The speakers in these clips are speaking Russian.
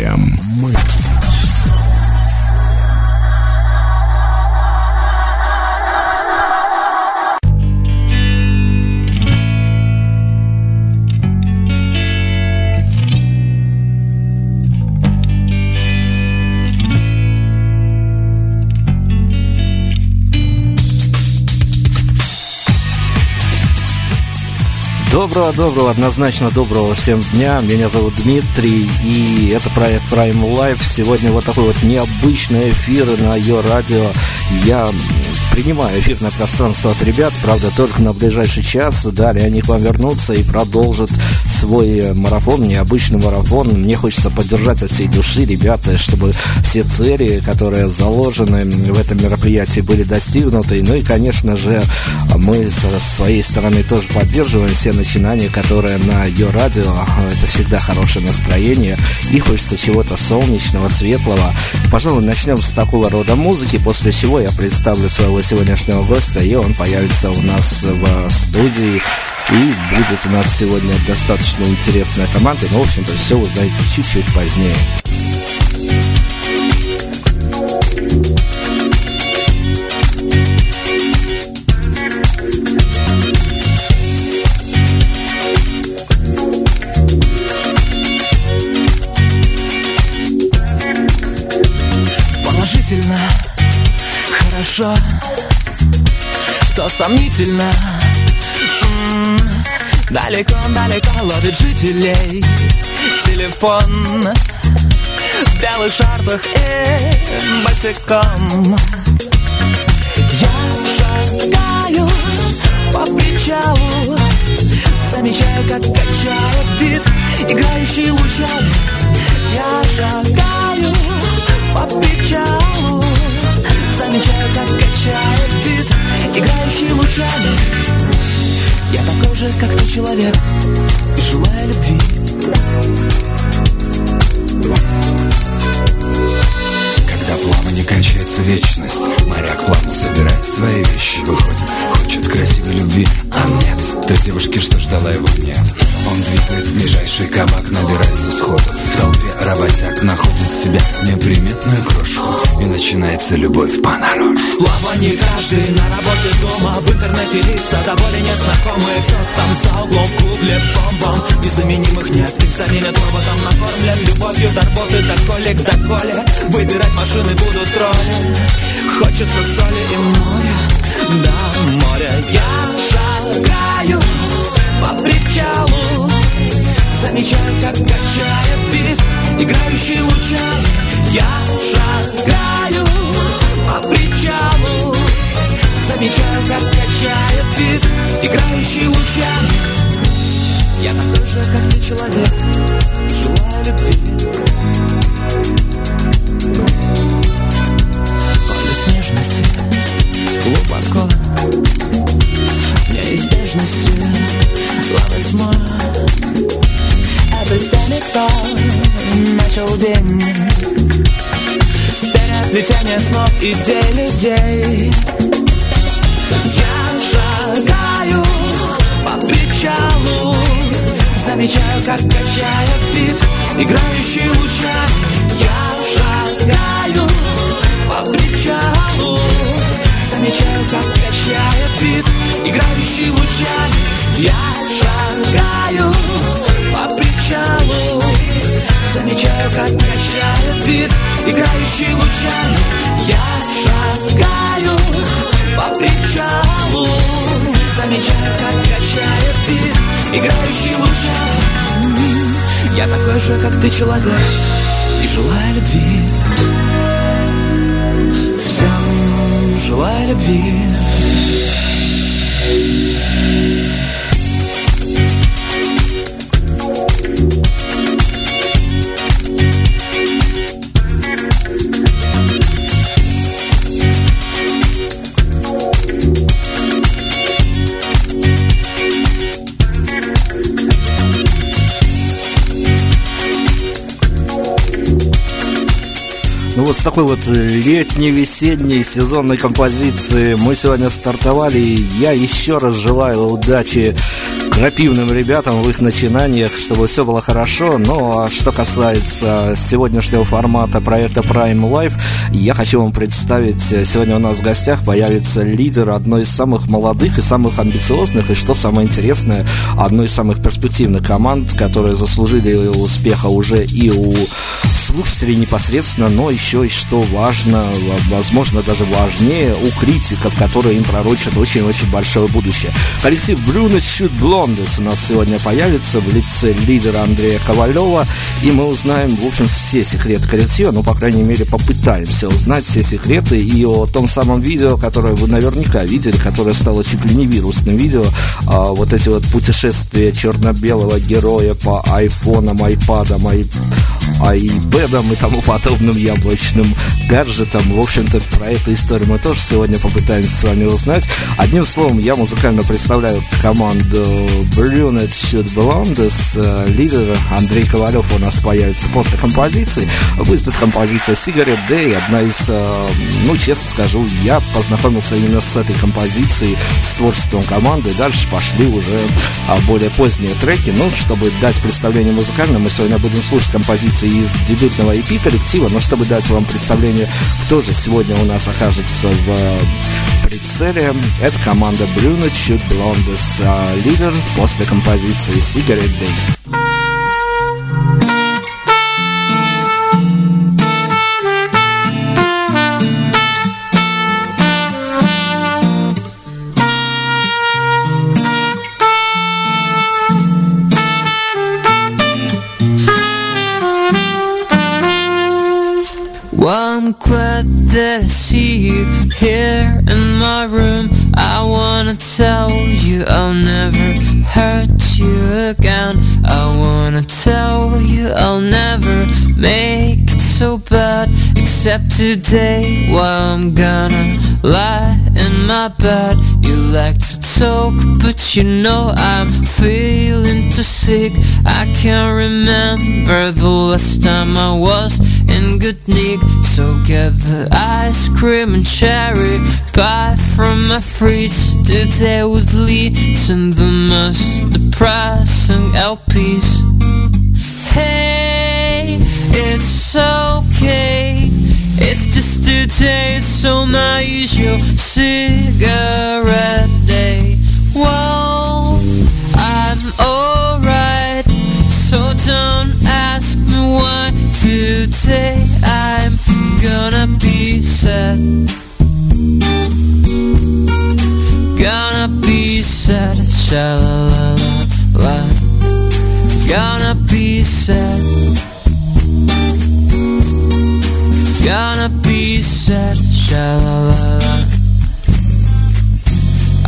Дмитрием. Мы. Доброго-доброго, однозначно доброго всем дня. Меня зовут Дмитрий, и это проект Prime Life. Сегодня вот такой вот необычный эфир на ее радио. Я принимаю эфирное пространство от ребят, правда, только на ближайший час. Далее они к вам вернутся и продолжат свой марафон, необычный марафон. Мне хочется поддержать от всей души ребята, чтобы все цели, которые заложены в этом мероприятии, были достигнуты. Ну и, конечно же, мы со своей стороны тоже поддерживаем все начинания, которые на ее радио. Это всегда хорошее настроение. И хочется чего-то солнечного, светлого. Пожалуй, начнем с такого рода музыки, после чего я представлю своего сегодняшнего гостя, и он появится у нас в студии. И будет у нас сегодня достаточно интересная команда. Но, в общем-то, все узнаете чуть-чуть позднее. Хорошо, что сомнительно. Далеко-далеко ловит жителей Телефон в белых шортах и босиком человек, и желаю любви. Когда плавание кончается вечность. Моряк плавно собирает свои вещи. Выходит, хочет красивой любви. А нет, той девушки, что ждала его, нет? Он двигает в ближайший кабак, набирается сходу В толпе работяг находит себя неприметную крошку. И начинается любовь работе дома В интернете лица довольно незнакомые. Кто там за углом в клубе бомбом Незаменимых нет, их заменят роботом Накормлен любовью до работы до колик до коли. Выбирать машины будут тролли. Хочется соли и моря. Да, море. Я шагаю по причалу. Замечаю, как качает бит Играющий лучами Я шагаю по причалу Замечаю, как качает бит Играющий лучами. Я такой же, как ты, человек Желаю любви. Полюс нежности Глубоко. Неизбежности Love is more Это с кто начал день. С переплетения снов идей людей Я шагаю по причалу Замечаю, как качает бит Играющий лучами Я шагаю по причалу Замечаю, как качает бит Играющий лучами Я шагаю по причалу Замечаю, как качает бит Играющий лучами Я шагаю Играющий лучами Я такой же, как ты, человек И желаю любви. Всем желаю любви вот с такой вот летней, весенней, сезонной композиции мы сегодня стартовали. Я еще раз желаю удачи крапивным ребятам в их начинаниях, чтобы все было хорошо. Но что касается сегодняшнего формата проекта Prime Life, я хочу вам представить, сегодня у нас в гостях появится лидер одной из самых молодых и самых амбициозных, и что самое интересное, одной из самых перспективных команд, которые заслужили успеха уже и у слушателей непосредственно, но еще и что важно, возможно даже важнее, у критиков, которые им пророчат очень-очень большое будущее. Коллектив Bruno Shoot Blondes у нас сегодня появится в лице лидера Андрея Ковалева, и мы узнаем, в общем, все секреты коллектива, ну, по крайней мере, попытаемся узнать все секреты и о том самом видео, которое вы наверняка видели, которое стало чуть ли не вирусным видео, а, вот эти вот путешествия черно-белого героя по айфонам, айпадам, ай, айпэдам и тому подобным яблочным гаджетам. В общем-то, про эту историю мы тоже сегодня попытаемся с вами узнать. Одним словом, я музыкально представляю команду Brunette Shoot Blondes. Лидер Андрей Ковалев у нас появится после композиции. Будет композиция Cigarette Day, одна из, э, ну, честно скажу, я познакомился именно с этой композицией, с творчеством команды. Дальше пошли уже а, более поздние треки. Ну, чтобы дать представление музыкальное, мы сегодня будем слушать композиции из дебютного EP коллектива, но чтобы дать вам представление, кто же сегодня у нас окажется в прицеле, это команда Bruno Chute Blondes, а лидер после композиции Cigarette Day. I'm glad that I see you here in my room. I wanna tell you I'll never hurt you again. I wanna tell you I'll never make it so bad. Except today, while I'm gonna lie in my bed. You like to talk, but you know I'm feeling too sick. I can't remember the last time I was in good nick. So get the ice cream and cherry pie from my fridge today with leads and the most depressing LPs. Hey, it's okay. It's just a day, so my usual cigarette day. Well, I'm alright, so don't sha la la la.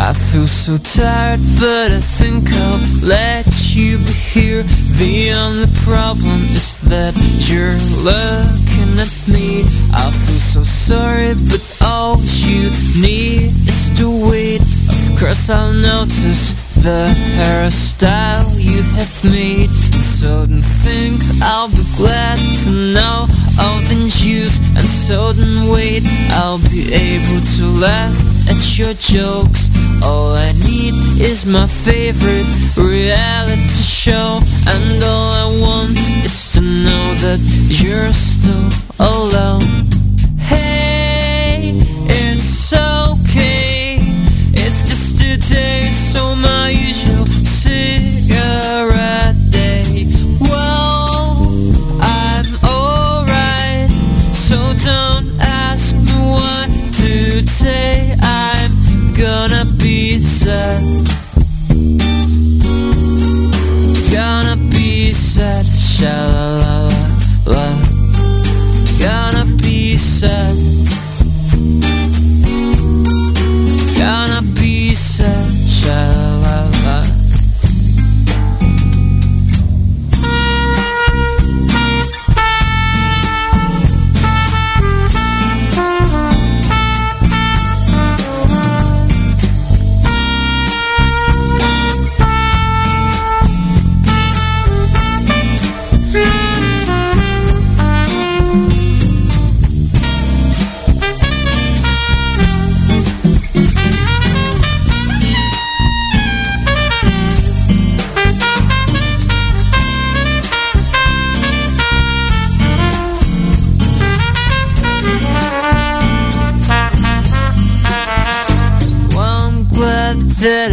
I feel so tired, but I think I'll let you be here. The only problem is that you're looking at me. I feel so sorry, but all you need is to wait. Of course, I'll notice the hairstyle you have made. So don't think I'll be glad to know all the news, and so don't wait. I'll be able to laugh at your jokes. All I need is my favorite reality show, and all I want is to know that you're still alone. show. That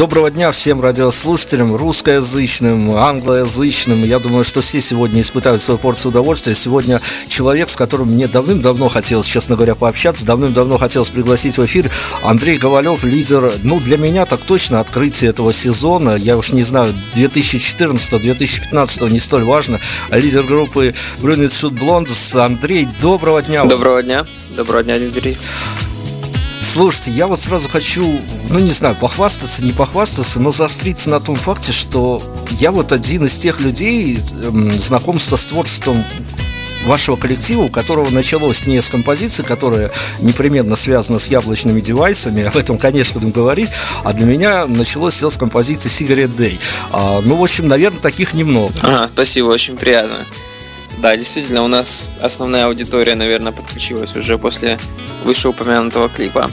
Доброго дня всем радиослушателям, русскоязычным, англоязычным. Я думаю, что все сегодня испытают свою порцию удовольствия. Сегодня человек, с которым мне давным-давно хотелось, честно говоря, пообщаться, давным-давно хотелось пригласить в эфир. Андрей Ковалев, лидер, ну, для меня так точно открытие этого сезона. Я уж не знаю, 2014-2015 не столь важно. Лидер группы Brunette Shoot Blondes. Андрей, доброго дня. Доброго дня. Доброго дня, Дмитрий. Слушайте, я вот сразу хочу, ну не знаю, похвастаться, не похвастаться, но заостриться на том факте, что я вот один из тех людей, эм, знакомство с творчеством вашего коллектива, у которого началось не с композиции, которая непременно связана с яблочными девайсами, об этом, конечно, будем говорить, а для меня началось все с композиции Cigarette Day. А, ну, в общем, наверное, таких немного. Ага, спасибо, очень приятно. Да, действительно, у нас основная аудитория, наверное, подключилась уже после вышеупомянутого клипа.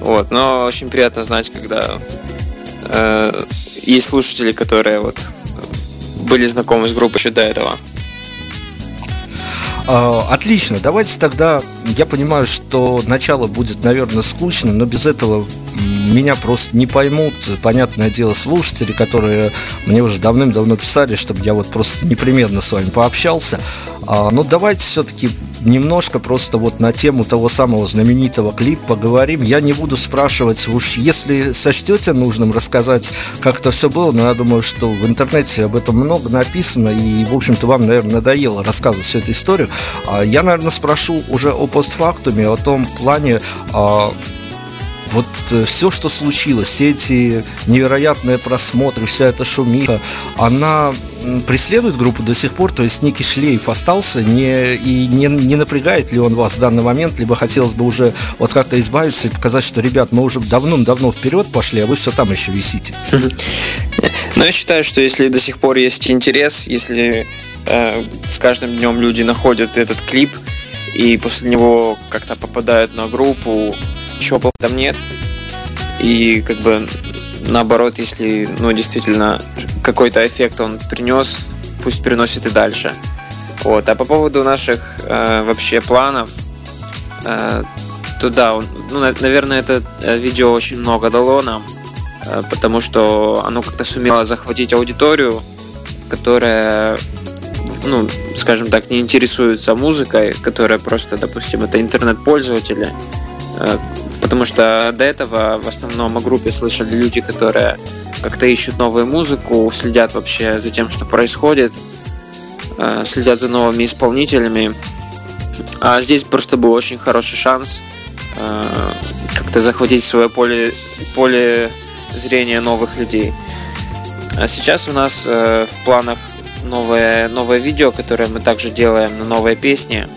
Вот, но очень приятно знать, когда э, есть слушатели, которые вот были знакомы с группой еще до этого. А, Отлично, давайте тогда, я понимаю, что начало будет, наверное, скучно, но без этого меня просто не поймут, понятное дело, слушатели, которые мне уже давным-давно писали, чтобы я вот просто непременно с вами пообщался. А, Но давайте все-таки немножко просто вот на тему того самого знаменитого клипа поговорим. Я не буду спрашивать, уж если сочтете нужным рассказать, как это все было, но я думаю, что в интернете об этом много написано, и, в общем-то, вам, наверное, надоело рассказывать всю эту историю. А Я, наверное, спрошу уже о постфактуме, о том плане, а, вот все, что случилось, все эти невероятные просмотры, вся эта шумиха, она преследует группу до сих пор, то есть некий шлейф остался, не, и не, не напрягает ли он вас в данный момент, либо хотелось бы уже вот как-то избавиться и показать, что, ребят, мы уже давным-давно вперед пошли, а вы все там еще висите. Но я считаю, что если до сих пор есть интерес, если э, с каждым днем люди находят этот клип и после него как-то попадают на группу, чего плохого там нет. И как бы наоборот, если ну действительно какой-то эффект он принес, пусть приносит и дальше. Вот. А по поводу наших э, вообще планов, э, то да, он- ну, на- наверное, это э, видео очень много дало нам, э, потому что оно как-то сумело захватить аудиторию, которая, ну, скажем так, не интересуется музыкой, которая просто, допустим, это интернет-пользователи, Э, потому что до этого в основном о группе слышали люди, которые как-то ищут новую музыку, следят вообще за тем, что происходит, э, следят за новыми исполнителями. А здесь просто был очень хороший шанс э, как-то захватить свое поле, поле зрения новых людей. А сейчас у нас э, в планах новое, новое видео, которое мы также делаем на новые песни.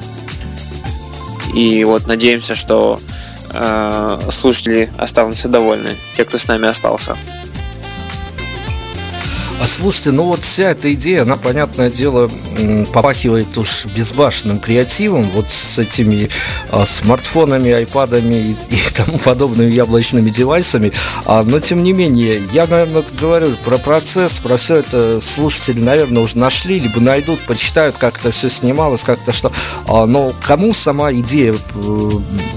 И вот надеемся, что слушатели останутся довольны, те, кто с нами остался. А слушайте, ну вот вся эта идея, она, понятное дело, попахивает уж безбашенным креативом, вот с этими а, смартфонами, айпадами и, и тому подобными яблочными девайсами. А, но, тем не менее, я, наверное, говорю про процесс, про все это слушатели, наверное, уже нашли, либо найдут, почитают, как это все снималось, как-то что. А, но кому сама идея э,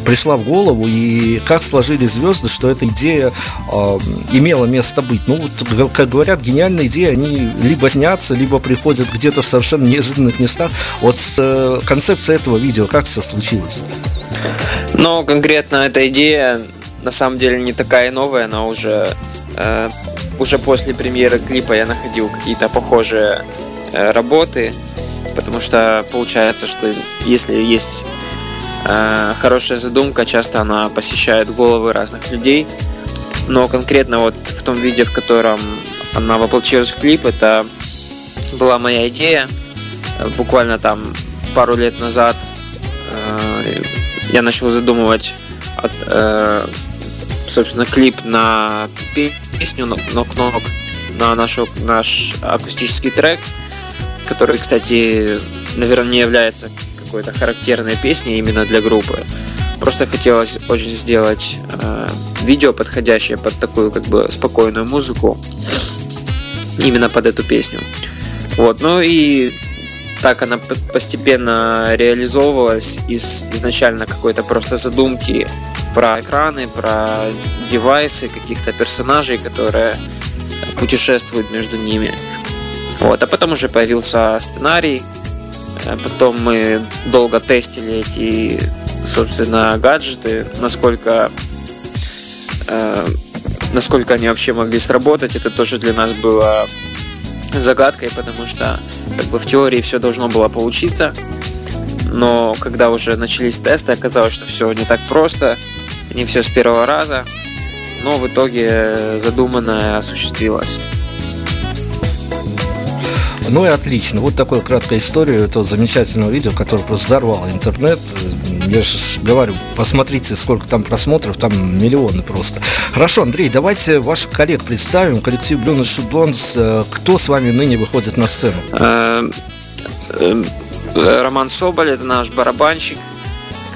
пришла в голову и как сложились звезды, что эта идея а, имела место быть? Ну, вот, как говорят, гениальные идеи, они либо снятся, либо приходят где-то в совершенно неожиданных местах. Вот с э, концепцией этого видео как все случилось? Но конкретно эта идея на самом деле не такая новая, она уже э, уже после премьеры клипа я находил какие-то похожие э, работы, потому что получается, что если есть э, хорошая задумка, часто она посещает головы разных людей. Но конкретно вот в том виде, в котором она воплотилась в клип, это была моя идея. Буквально там пару лет назад э, я начал задумывать от, э, собственно, клип на песню «Нок Нок», на нашу, наш акустический трек, который, кстати, наверное, не является какой-то характерной песней именно для группы. Просто хотелось очень сделать э, видео, подходящее под такую как бы спокойную музыку, именно под эту песню. Вот, ну и так она постепенно реализовывалась из изначально какой-то просто задумки про экраны, про девайсы каких-то персонажей, которые путешествуют между ними. Вот, а потом уже появился сценарий, э, потом мы долго тестили эти, собственно, гаджеты, насколько э, насколько они вообще могли сработать, это тоже для нас было загадкой, потому что как бы в теории все должно было получиться, но когда уже начались тесты, оказалось, что все не так просто, не все с первого раза, но в итоге задуманное осуществилось. Ну и отлично. Вот такая краткая история этого замечательного видео, которое просто взорвало интернет. Я же говорю, посмотрите, сколько там просмотров, там миллионы просто. Хорошо, Андрей, давайте ваших коллег представим. Коллектив Blue Note Blondes. Кто с вами ныне выходит на сцену? Э, э, Роман Соболь, это наш барабанщик,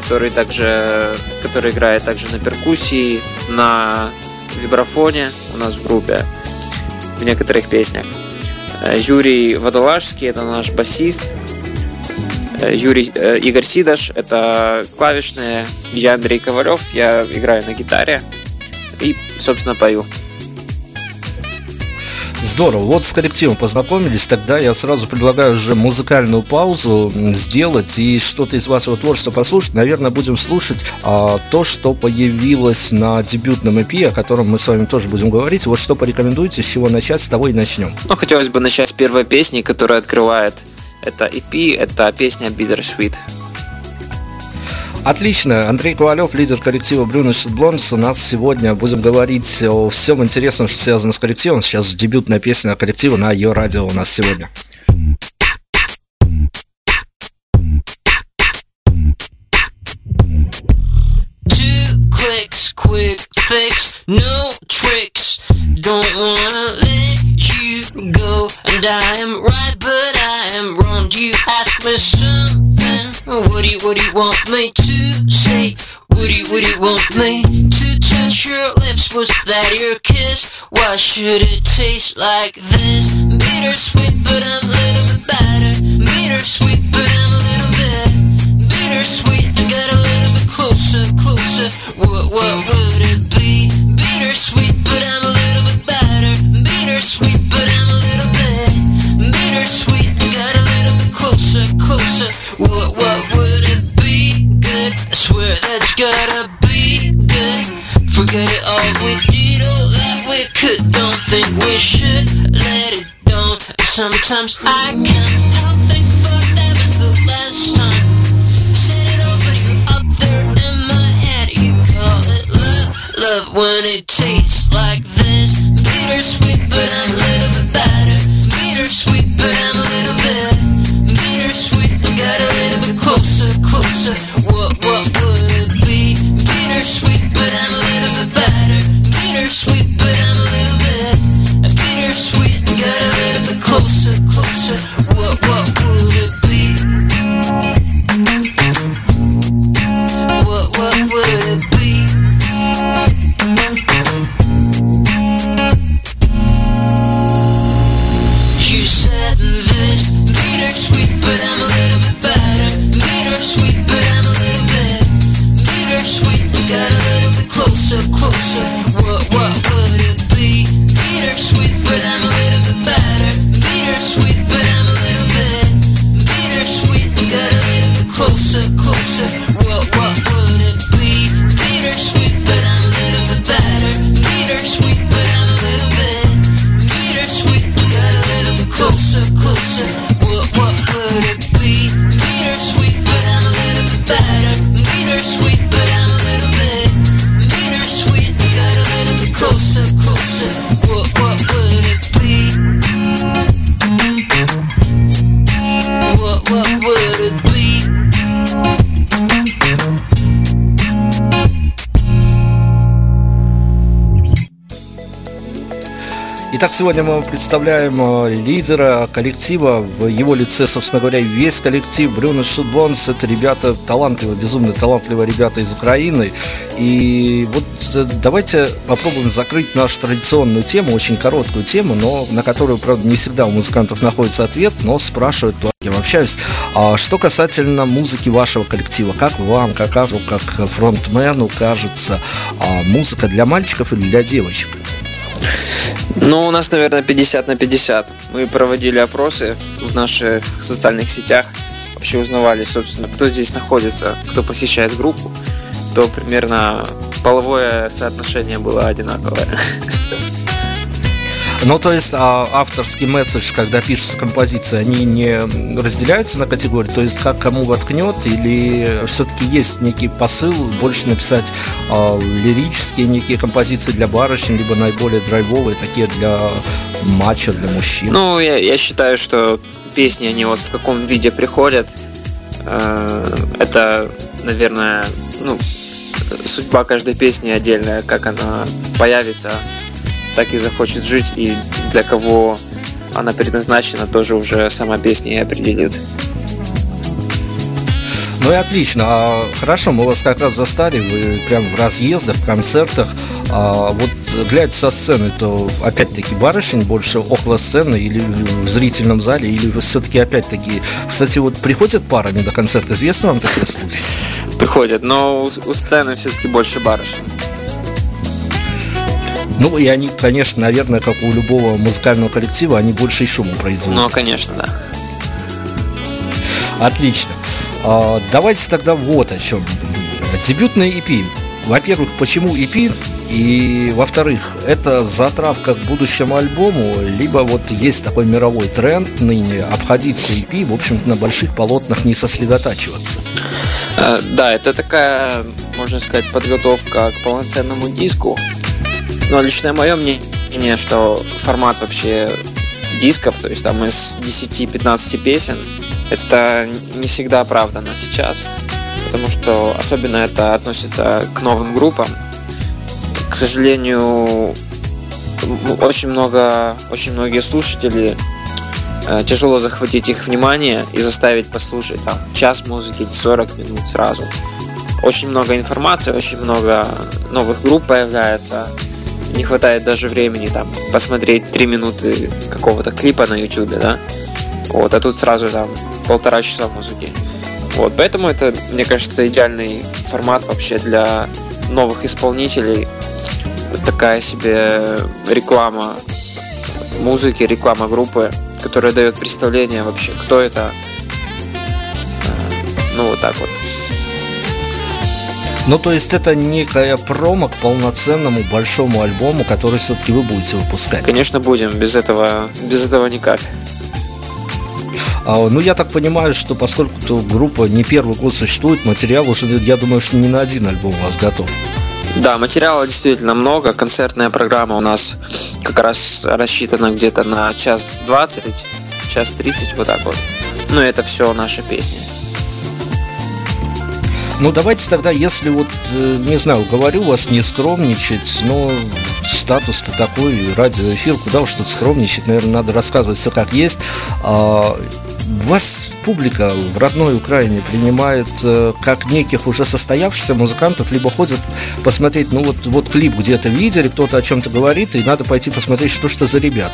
который также, который играет также на перкуссии, на вибрафоне у нас в группе в некоторых песнях. Э, Юрий Водолажский, это наш басист. Э, Юрий, э, Игорь Сидаш, это клавишные. Я Андрей Ковалев, я играю на гитаре и, собственно, пою. Здорово. Вот с коллективом познакомились, тогда я сразу предлагаю уже музыкальную паузу сделать и что-то из вашего творчества послушать. Наверное, будем слушать а, то, что появилось на дебютном EP, о котором мы с вами тоже будем говорить. Вот что порекомендуете, с чего начать, с того и начнем. Ну, хотелось бы начать с первой песни, которая открывает это EP, это песня Bittersweet. Отлично. Андрей Ковалев, лидер коллектива Брюнес Блонс. У нас сегодня будем говорить о всем интересном, что связано с коллективом. Сейчас дебютная песня коллектива на ее радио у нас сегодня. Quick fix, no tricks. Don't wanna let you go, and I am right, but I am wrong. Do you ask me something, what do you, what do you want me to say? What do you, what do you want me to touch your lips? Was that your kiss? Why should it taste like this? Bittersweet, but I'm a little bit better. Bittersweet, but I'm a little bit bittersweet. I got a little closer, closer. What, what would it be? Bittersweet, but I'm a little bit better. Bittersweet, but I'm a little bit bittersweet. Got a little bit closer, closer. What, what would it be? Good. I swear that's gotta be good. Forget it all. We did all that we could. Don't think we should let it down. Sometimes I can't help think about that love when it tastes like this. Bittersweet, but I'm a little bit better. Bittersweet, but I'm a little bit. Bittersweet, I got a little bit closer, closer. What, what would it be? Bittersweet, but I'm a little bit better. Bittersweet, but I'm a little bit. Bittersweet, I got a little bit closer, closer. What, what would сегодня мы представляем э, лидера коллектива. В его лице, собственно говоря, весь коллектив Брюно Шутбонс. Это ребята талантливые, безумно талантливые ребята из Украины. И вот э, давайте попробуем закрыть нашу традиционную тему, очень короткую тему, но на которую, правда, не всегда у музыкантов находится ответ, но спрашивают, я общаюсь. А что касательно музыки вашего коллектива, как вам, как как фронтмену кажется, а музыка для мальчиков или для девочек? Ну, у нас, наверное, 50 на 50. Мы проводили опросы в наших социальных сетях, вообще узнавали, собственно, кто здесь находится, кто посещает группу, то примерно половое соотношение было одинаковое. Ну, то есть а, авторский месседж, когда пишется композиция, они не разделяются на категории, то есть как кому воткнет, или все-таки есть некий посыл больше написать а, лирические некие композиции для барышень, либо наиболее драйвовые, такие для матча, для мужчин? Ну, я, я считаю, что песни, они вот в каком виде приходят, э, это, наверное, ну, судьба каждой песни отдельная, как она появится, так и захочет жить, и для кого она предназначена, тоже уже сама песня и определит. Ну и отлично. А, хорошо, мы вас как раз застали, вы прям в разъездах, в концертах. А, вот глядя со сцены, то опять-таки барышень больше около сцены или в зрительном зале, или все-таки опять-таки... Кстати, вот приходят парами на концерт, известно вам такой случай? Приходят, но у, у сцены все-таки больше барышень. Ну, и они, конечно, наверное, как у любого музыкального коллектива, они больше и шума производят. Ну, конечно, да. Отлично. А, давайте тогда вот о чем. Дебютный EP. Во-первых, почему EP? И, во-вторых, это затравка к будущему альбому, либо вот есть такой мировой тренд ныне обходиться EP, в общем-то, на больших полотнах не сосредотачиваться. Э, да, это такая, можно сказать, подготовка к полноценному диску. Но личное мое мнение, что формат вообще дисков, то есть там из 10-15 песен, это не всегда оправдано сейчас. Потому что особенно это относится к новым группам. К сожалению, очень много, очень многие слушатели э, тяжело захватить их внимание и заставить послушать там час музыки, 40 минут сразу. Очень много информации, очень много новых групп появляется, не хватает даже времени там посмотреть три минуты какого-то клипа на YouTube, да. Вот, а тут сразу там полтора часа музыки. Вот, поэтому это, мне кажется, идеальный формат вообще для новых исполнителей. Такая себе реклама музыки, реклама группы, которая дает представление вообще, кто это. Э, ну, вот так вот. Ну, то есть это некая промо к полноценному большому альбому, который все-таки вы будете выпускать. Конечно, будем. Без этого, без этого никак. А, ну, я так понимаю, что поскольку группа не первый год существует, материал уже, я думаю, что не на один альбом у вас готов. Да, материала действительно много. Концертная программа у нас как раз рассчитана где-то на час двадцать, час тридцать, вот так вот. Ну, это все наши песни. Ну, давайте тогда, если вот, э, не знаю, говорю вас не скромничать, но статус-то такой, радиоэфир, куда уж тут скромничать, наверное, надо рассказывать все как есть. А, вас публика в родной Украине принимает э, как неких уже состоявшихся музыкантов, либо ходят посмотреть, ну вот, вот клип где-то видели, кто-то о чем-то говорит, и надо пойти посмотреть, что что за ребят.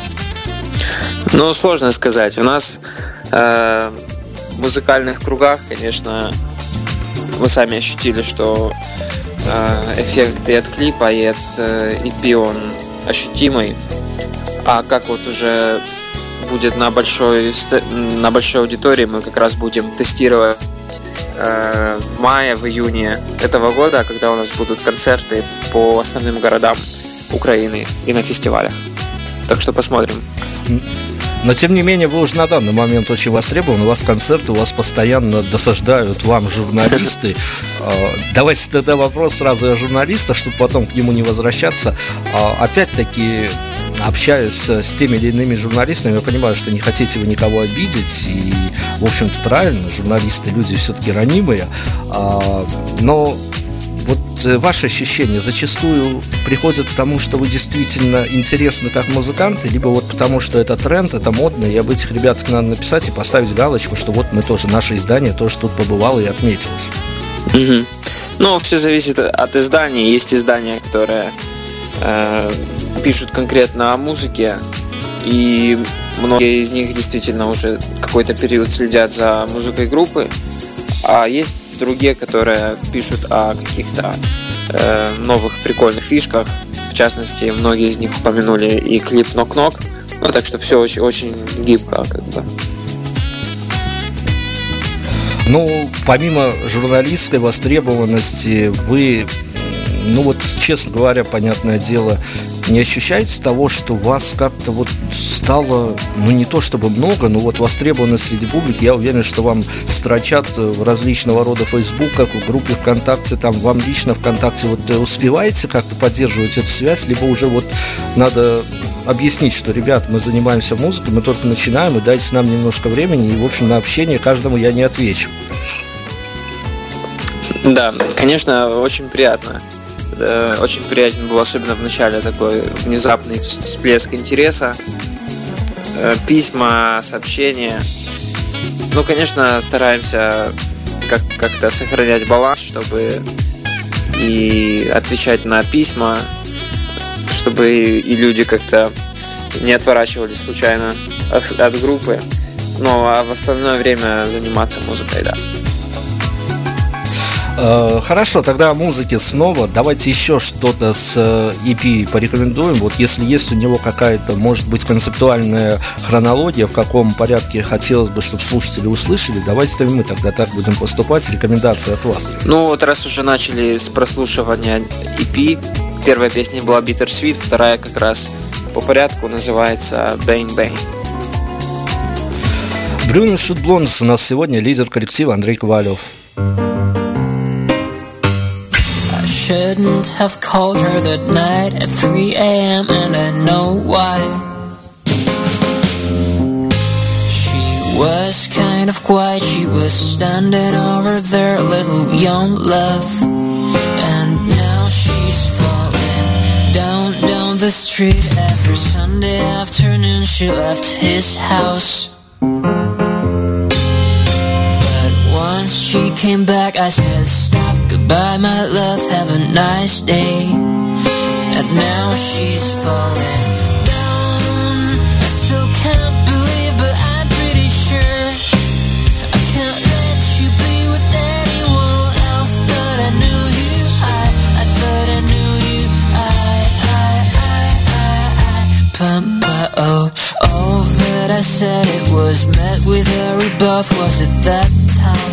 Ну, сложно сказать. У нас э, в музыкальных кругах, конечно, вы сами ощутили, что э, эффект и от клипа, и от э, EP он ощутимый. А как вот уже будет на большой, на большой аудитории, мы как раз будем тестировать э, в мае, в июне этого года, когда у нас будут концерты по основным городам Украины и на фестивалях. Так что посмотрим. Но, тем не менее, вы уже на данный момент очень востребованы, у вас концерты, у вас постоянно досаждают вам журналисты. А, давайте тогда вопрос сразу о журналистах, чтобы потом к нему не возвращаться. А, опять-таки, общаюсь с теми или иными журналистами, я понимаю, что не хотите вы никого обидеть, и, в общем-то, правильно, журналисты люди все-таки ранимые, а, но ваши ощущения зачастую приходят к тому, что вы действительно интересны как музыканты, либо вот потому, что это тренд, это модно, и об этих ребятах надо написать и поставить галочку, что вот мы тоже, наше издание тоже тут побывало и отметилось. Угу. Ну, все зависит от издания. Есть издания, которые э, пишут конкретно о музыке, и многие из них действительно уже какой-то период следят за музыкой группы, а есть другие, которые пишут о каких-то э, новых прикольных фишках. В частности, многие из них упомянули и клип Нок-Нок. Ну, так что все очень, очень гибко, как бы. Ну, помимо журналистской востребованности, вы ну вот, честно говоря, понятное дело, не ощущаете того, что вас как-то вот стало, ну не то чтобы много, но вот востребовано среди публики, я уверен, что вам строчат в различного рода фейсбуках, в группе ВКонтакте, там вам лично ВКонтакте вот э, успеваете как-то поддерживать эту связь, либо уже вот надо объяснить, что, ребят, мы занимаемся музыкой, мы только начинаем, и дайте нам немножко времени, и, в общем, на общение каждому я не отвечу. Да, конечно, очень приятно Э, очень приятен был, особенно в начале, такой внезапный всплеск интереса. Э, письма, сообщения. Ну, конечно, стараемся как- как-то сохранять баланс, чтобы и отвечать на письма, чтобы и люди как-то не отворачивались случайно от, от группы. Ну, а в остальное время заниматься музыкой, да. Э, хорошо, тогда о музыке снова. Давайте еще что-то с EP порекомендуем. Вот если есть у него какая-то, может быть, концептуальная хронология, в каком порядке хотелось бы, чтобы слушатели услышали, давайте мы тогда так будем поступать. Рекомендации от вас. Ну вот раз уже начали с прослушивания EP, первая песня была Bitter Sweet, вторая как раз по порядку называется Bang Bang. Брюнес Шутблонс у нас сегодня лидер коллектива Андрей Ковалев. Shouldn't have called her that night at 3 a.m. and I know why. She was kind of quiet, she was standing over there, little young love. And now she's falling down, down the street every Sunday afternoon. She left his house. Came back, I said, Stop Goodbye, my love, have a nice day. And now she's falling down. I still can't believe, but I'm pretty sure I can't let you be with anyone else. I knew you, I, I thought I knew you, I, I, I, I, I. Oh, all that I said, it was met with a rebuff. Was it that tough?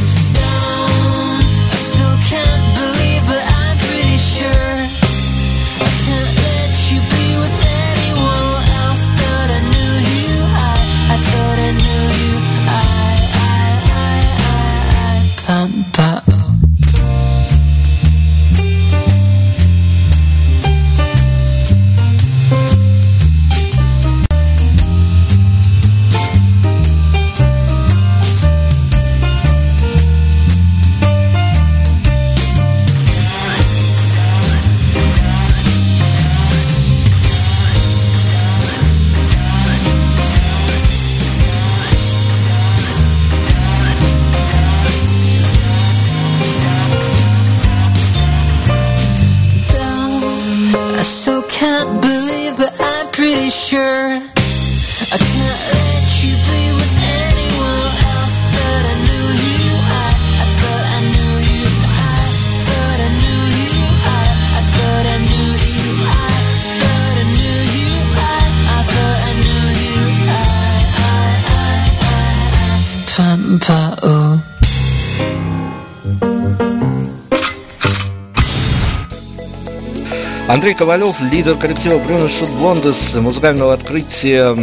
Андрей Ковалев, лидер коллектива Бруно Шут Блондес, музыкального открытия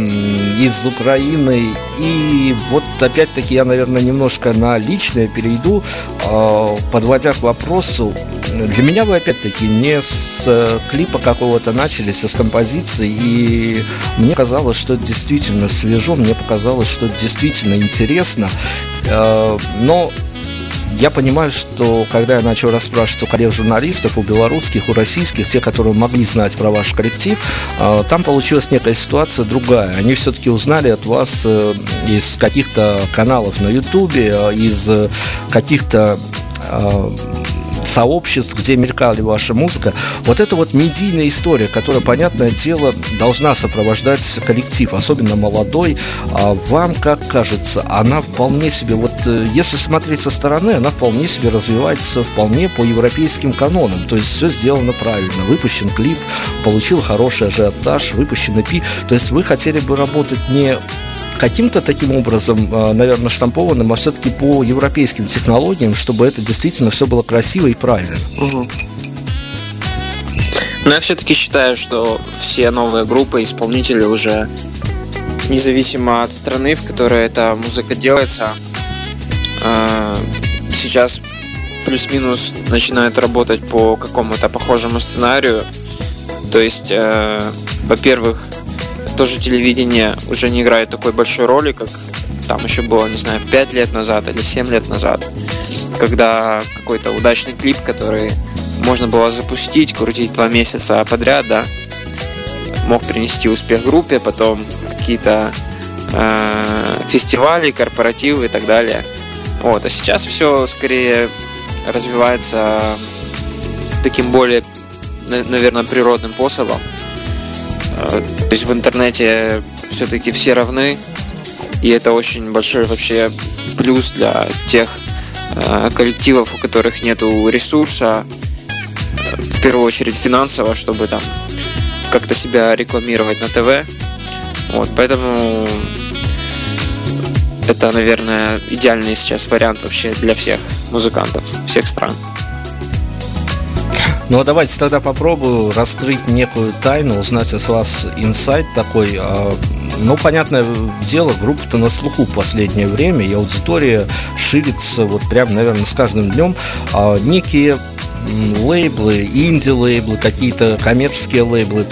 из Украины. И вот опять-таки я, наверное, немножко на личное перейду, а, подводя к вопросу. Для меня вы опять-таки не с клипа какого-то начались, а с композиции. И мне казалось, что это действительно свежо, мне показалось, что это действительно интересно. А, но я понимаю, что когда я начал расспрашивать у коллег-журналистов, у белорусских, у российских, те, которые могли знать про ваш коллектив, а, там получилась некая ситуация другая. Они все-таки узнали от вас э, из каких-то каналов на Ютубе, э, из каких-то а, сообществ, где мелькали ваша музыка. Вот это вот медийная история, которая, понятное дело, должна сопровождать коллектив, особенно молодой. А вам, как кажется, она вполне себе, вот э, если смотреть со стороны, она вполне себе развивается вполне по европейским канонам. То есть все сделано правильно. Выпущен клип, получил хороший ажиотаж, выпущен EP. То есть вы хотели бы работать не каким-то таким образом, а, наверное, штампованным, а все-таки по европейским технологиям, чтобы это действительно все было красиво и правильно. Но я все-таки считаю, что все новые группы, исполнители уже независимо от страны, в которой эта музыка делается, а, сейчас плюс-минус начинают работать по какому-то похожему сценарию. То есть, э, во-первых, тоже телевидение уже не играет такой большой роли, как там еще было, не знаю, 5 лет назад или 7 лет назад, когда какой-то удачный клип, который можно было запустить, крутить два месяца подряд, да, мог принести успех группе, потом какие-то э, фестивали, корпоративы и так далее. Вот, а сейчас все скорее развивается таким более, наверное, природным способом. То есть в интернете все-таки все равны, и это очень большой вообще плюс для тех э, коллективов, у которых нет ресурса, э, в первую очередь финансово, чтобы там как-то себя рекламировать на ТВ. Вот, поэтому это, наверное, идеальный сейчас вариант вообще для всех музыкантов всех стран. Ну, а давайте тогда попробую раскрыть некую тайну, узнать от вас инсайт такой. А, ну, понятное дело, группа-то на слуху в последнее время, и аудитория ширится вот прям, наверное, с каждым днем. А некие лейблы, инди-лейблы, какие-то коммерческие лейблы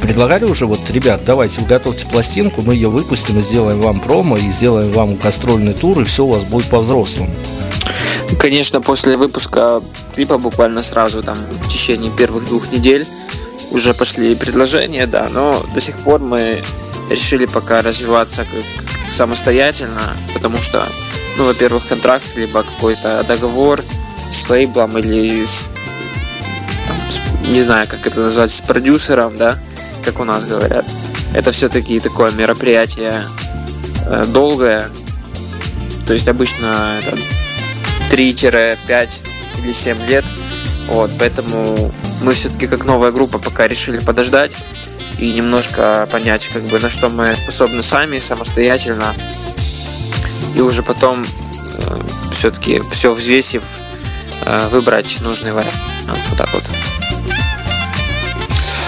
предлагали уже, вот, ребят, давайте вы готовьте пластинку, мы ее выпустим и сделаем вам промо, и сделаем вам гастрольный тур, и все у вас будет по-взрослому. Конечно, после выпуска клипа буквально сразу там в течение первых двух недель уже пошли предложения, да, но до сих пор мы решили пока развиваться как самостоятельно, потому что, ну, во-первых, контракт, либо какой-то договор с лейблом или с, там, с, не знаю, как это назвать, с продюсером, да, как у нас говорят. Это все-таки такое мероприятие э, долгое, то есть обычно это 3-5 или 7 лет. Вот, поэтому мы все-таки как новая группа пока решили подождать и немножко понять, как бы на что мы способны сами, самостоятельно. И уже потом э, все-таки все взвесив, э, выбрать нужный вариант. Вот, так вот.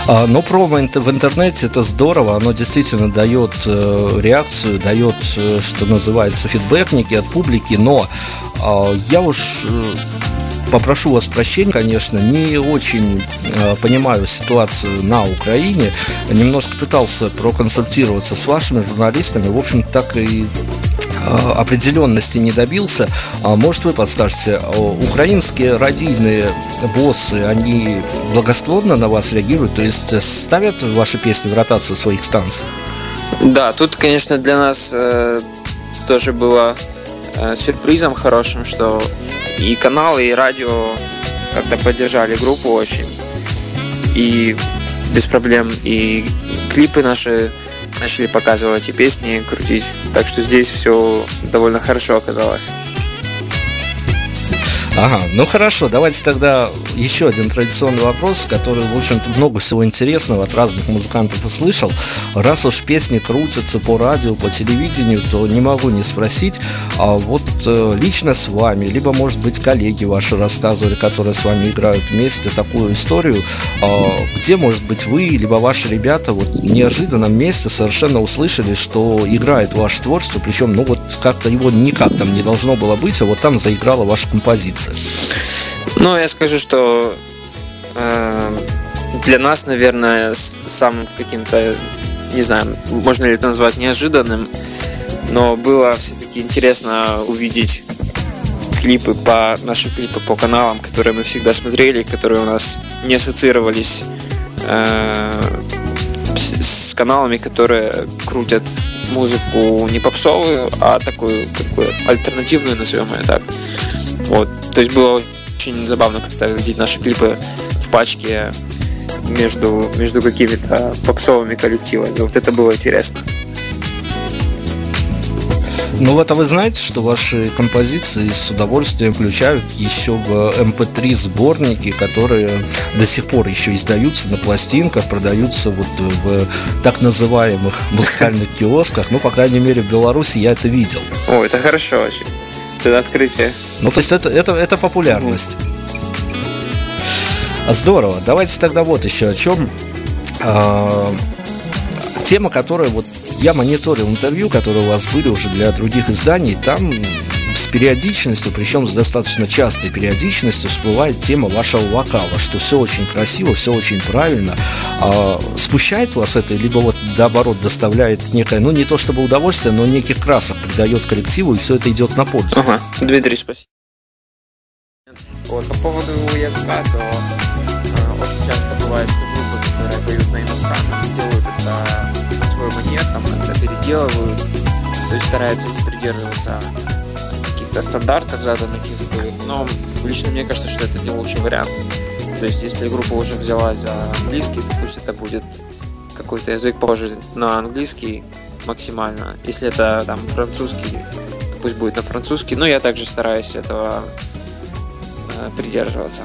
А, но промо в интернете это здорово, оно действительно дает э, реакцию, дает, э, что называется, фидбэкники от публики, но э, я уж э, попрошу вас прощения, конечно, не очень понимаю ситуацию на Украине. Немножко пытался проконсультироваться с вашими журналистами. В общем, так и определенности не добился. А может, вы подскажете, украинские радийные боссы, они благосклонно на вас реагируют? То есть ставят ваши песни в ротацию своих станций? Да, тут, конечно, для нас э, тоже было э, сюрпризом хорошим, что и каналы, и радио как-то поддержали группу очень. И без проблем. И клипы наши начали показывать и песни крутить. Так что здесь все довольно хорошо оказалось. Ага, ну хорошо, давайте тогда еще один традиционный вопрос, который, в общем-то, много всего интересного от разных музыкантов услышал. Раз уж песни крутятся по радио, по телевидению, то не могу не спросить, а вот э, лично с вами, либо, может быть, коллеги ваши рассказывали, которые с вами играют вместе, такую историю, э, где, может быть, вы, либо ваши ребята вот в неожиданном месте совершенно услышали, что играет ваше творчество, причем, ну вот как-то его никак там не должно было быть, а вот там заиграла ваша композиция. Ну, я скажу, что э, для нас, наверное, самым каким-то, не знаю, можно ли это назвать неожиданным, но было все-таки интересно увидеть клипы по наши клипы по каналам, которые мы всегда смотрели, которые у нас не ассоциировались э, с, с каналами, которые крутят музыку не попсовую, а такую, такую альтернативную, назовем ее так. Вот. То есть было очень забавно как-то видеть наши клипы в пачке между, между какими-то попсовыми коллективами. Вот это было интересно. Ну вот, а вы знаете, что ваши композиции с удовольствием включают еще в MP3 эм сборники, которые до сих пор еще издаются на пластинках, продаются вот в так называемых музыкальных киосках. Ну, по крайней мере, в Беларуси я это видел. О, это хорошо очень это открытие. Ну, то есть это, это, это популярность. Здорово. Давайте тогда вот еще о чем. А, тема, которая вот я мониторил интервью, которые у вас были уже для других изданий, там с периодичностью, причем с достаточно частой периодичностью всплывает тема вашего вокала, что все очень красиво, все очень правильно. А, смущает вас это, либо вот наоборот доставляет некое, ну не то чтобы удовольствие, но неких красок придает коллективу, и все это идет на пользу. Ага, Дмитрий, спасибо. Вот, по поводу языка, то э, очень часто бывает, что группы, которые поют на иностранном, делают это на свой манер, там как-то переделывают, то есть стараются не придерживаться каких-то стандартов заданных языковых, но лично мне кажется, что это не лучший вариант. То есть, если группа уже взялась за английский, то пусть это будет какой-то язык похожий на английский максимально. Если это там французский, то пусть будет на французский. Но я также стараюсь этого э, придерживаться.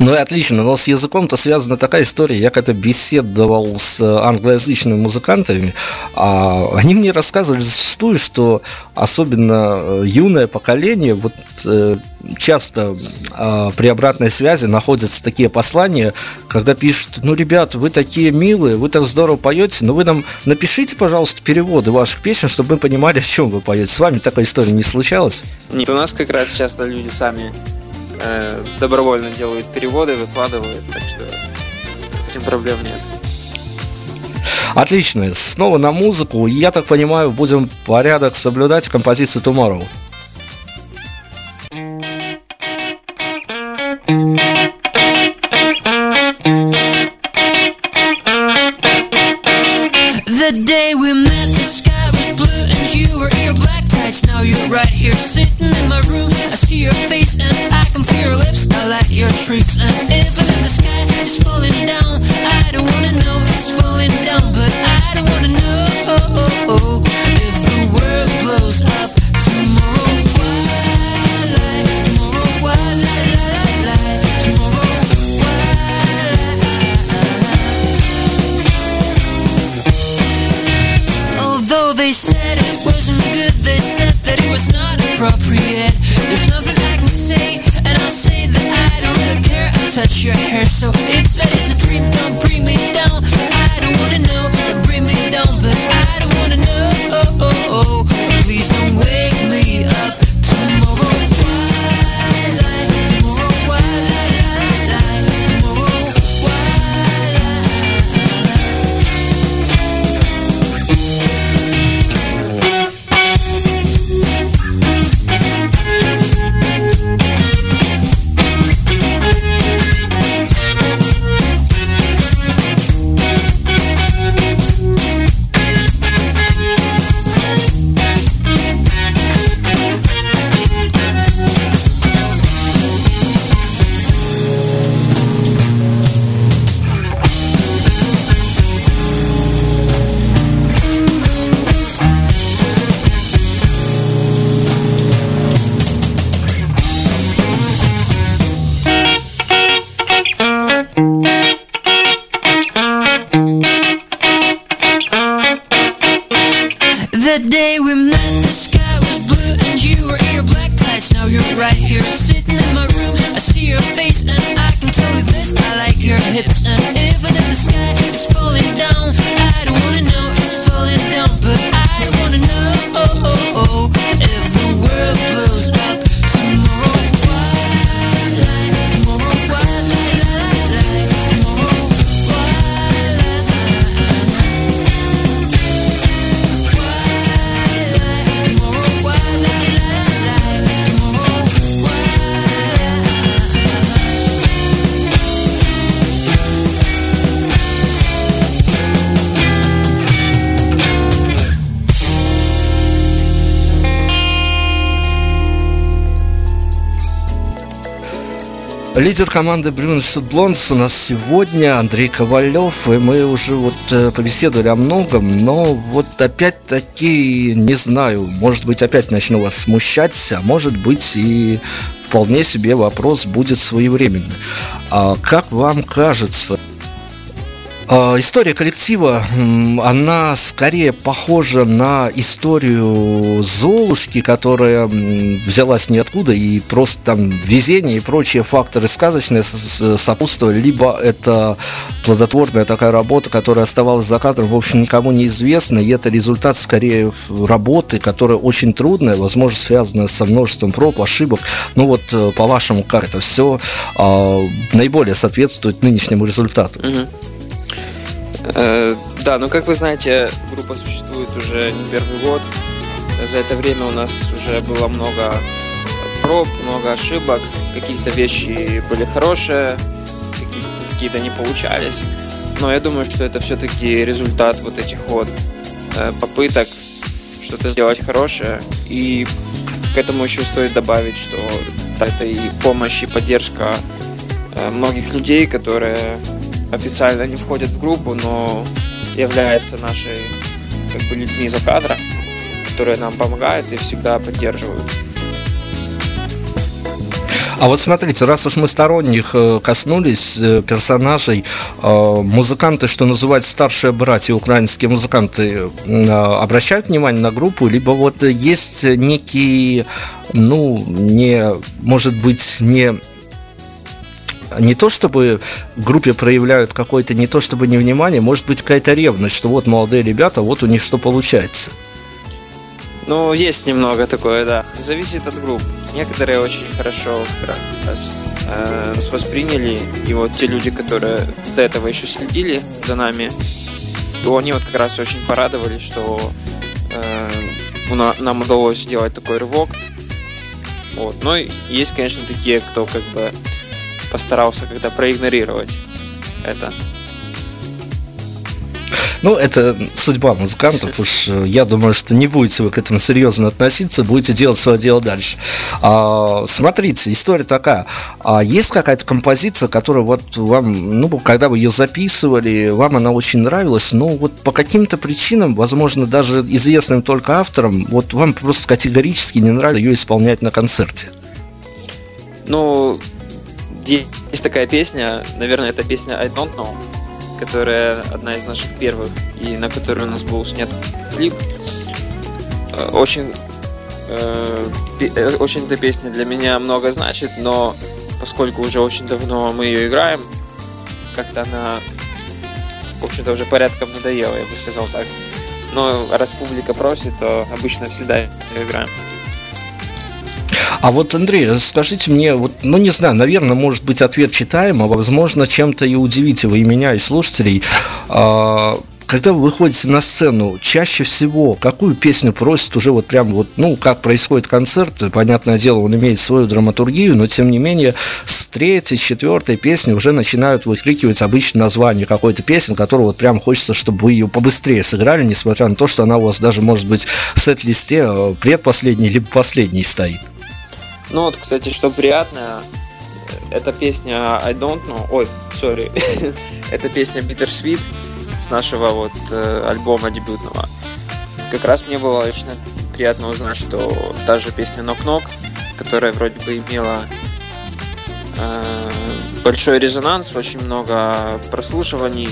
Ну и отлично, но с языком-то связана такая история. Я когда беседовал с англоязычными музыкантами, а они мне рассказывали зачастую, что особенно э, юное поколение вот э, часто э, при обратной связи находятся такие послания, когда пишут, ну, ребят, вы такие милые, вы так здорово поете, но вы нам напишите, пожалуйста, переводы ваших песен, чтобы мы понимали, о чем вы поете. С вами такая история не случалась? Нет, у нас как раз часто люди сами э, добровольно делают переводы, выкладывают, так что с этим проблем нет. Отлично. Снова на музыку. Я так понимаю, будем порядок соблюдать композицию Tomorrow. Your hair, so Лидер команды Брюнс Блонс у нас сегодня Андрей Ковалев, и мы уже вот э, побеседовали о многом, но вот опять-таки, не знаю, может быть, опять начну вас смущать, а может быть и вполне себе вопрос будет своевременный. А как вам кажется, история коллектива, она скорее похожа на историю Золушки, которая взялась ниоткуда, и просто там везение и прочие факторы сказочные сопутствовали, либо это плодотворная такая работа, которая оставалась за кадром, в общем, никому не известна, и это результат скорее работы, которая очень трудная, возможно, связана со множеством проб, ошибок. Ну вот, э, по-вашему, как это все а, наиболее соответствует нынешнему результату? Угу. Э, да, ну как вы знаете, группа существует уже не первый год. За это время у нас уже было много проб, много ошибок. Какие-то вещи были хорошие, какие-то не получались. Но я думаю, что это все-таки результат вот этих вот э, попыток что-то сделать хорошее. И к этому еще стоит добавить, что это и помощь, и поддержка э, многих людей, которые официально не входят в группу, но является нашей как бы людьми за кадром, которые нам помогают и всегда поддерживают. А вот смотрите, раз уж мы сторонних э, коснулись э, персонажей, э, музыканты, что называют старшие братья, украинские музыканты, обращают внимание на группу, либо вот есть некий, ну, не, может быть, не не то чтобы группе проявляют какое-то не то чтобы невнимание, может быть какая-то ревность, что вот молодые ребята, вот у них что получается. Ну, есть немного такое, да. Зависит от групп. Некоторые очень хорошо как э, нас восприняли, и вот те люди, которые до этого еще следили за нами, то они вот как раз очень порадовались, что э, нам удалось сделать такой рывок. Вот. Но есть, конечно, такие, кто как бы постарался когда проигнорировать это. Ну, это судьба музыкантов. Уж э, я думаю, что не будете вы к этому серьезно относиться, будете делать свое дело дальше. А, смотрите, история такая. А есть какая-то композиция, которая вот вам, ну, когда вы ее записывали, вам она очень нравилась, но вот по каким-то причинам, возможно, даже известным только авторам, вот вам просто категорически не нравится ее исполнять на концерте? Ну, есть такая песня, наверное, это песня I Don't Know, которая одна из наших первых, и на которую у нас был снят клип. Э, очень, э, э, очень эта песня для меня много значит, но поскольку уже очень давно мы ее играем, как-то она, в общем-то, уже порядком надоела, я бы сказал так. Но раз публика просит, то обычно всегда играем. А вот, Андрей, скажите мне, вот, ну не знаю, наверное, может быть ответ читаем, а возможно, чем-то и удивите вы и меня, и слушателей. А, когда вы выходите на сцену, чаще всего какую песню просят уже вот прям вот, ну, как происходит концерт, понятное дело, он имеет свою драматургию, но тем не менее с третьей, четвертой песни уже начинают выкрикивать обычное название какой-то песни, которую вот прям хочется, чтобы вы ее побыстрее сыграли, несмотря на то, что она у вас даже может быть в сет-листе э, предпоследней либо последней стоит. Ну вот, кстати, что приятно, эта песня I Don't Know, ой, sorry, это песня Bittersweet с нашего вот э, альбома дебютного. Как раз мне было очень приятно узнать, что та же песня Knock Knock, которая вроде бы имела э, большой резонанс, очень много прослушиваний,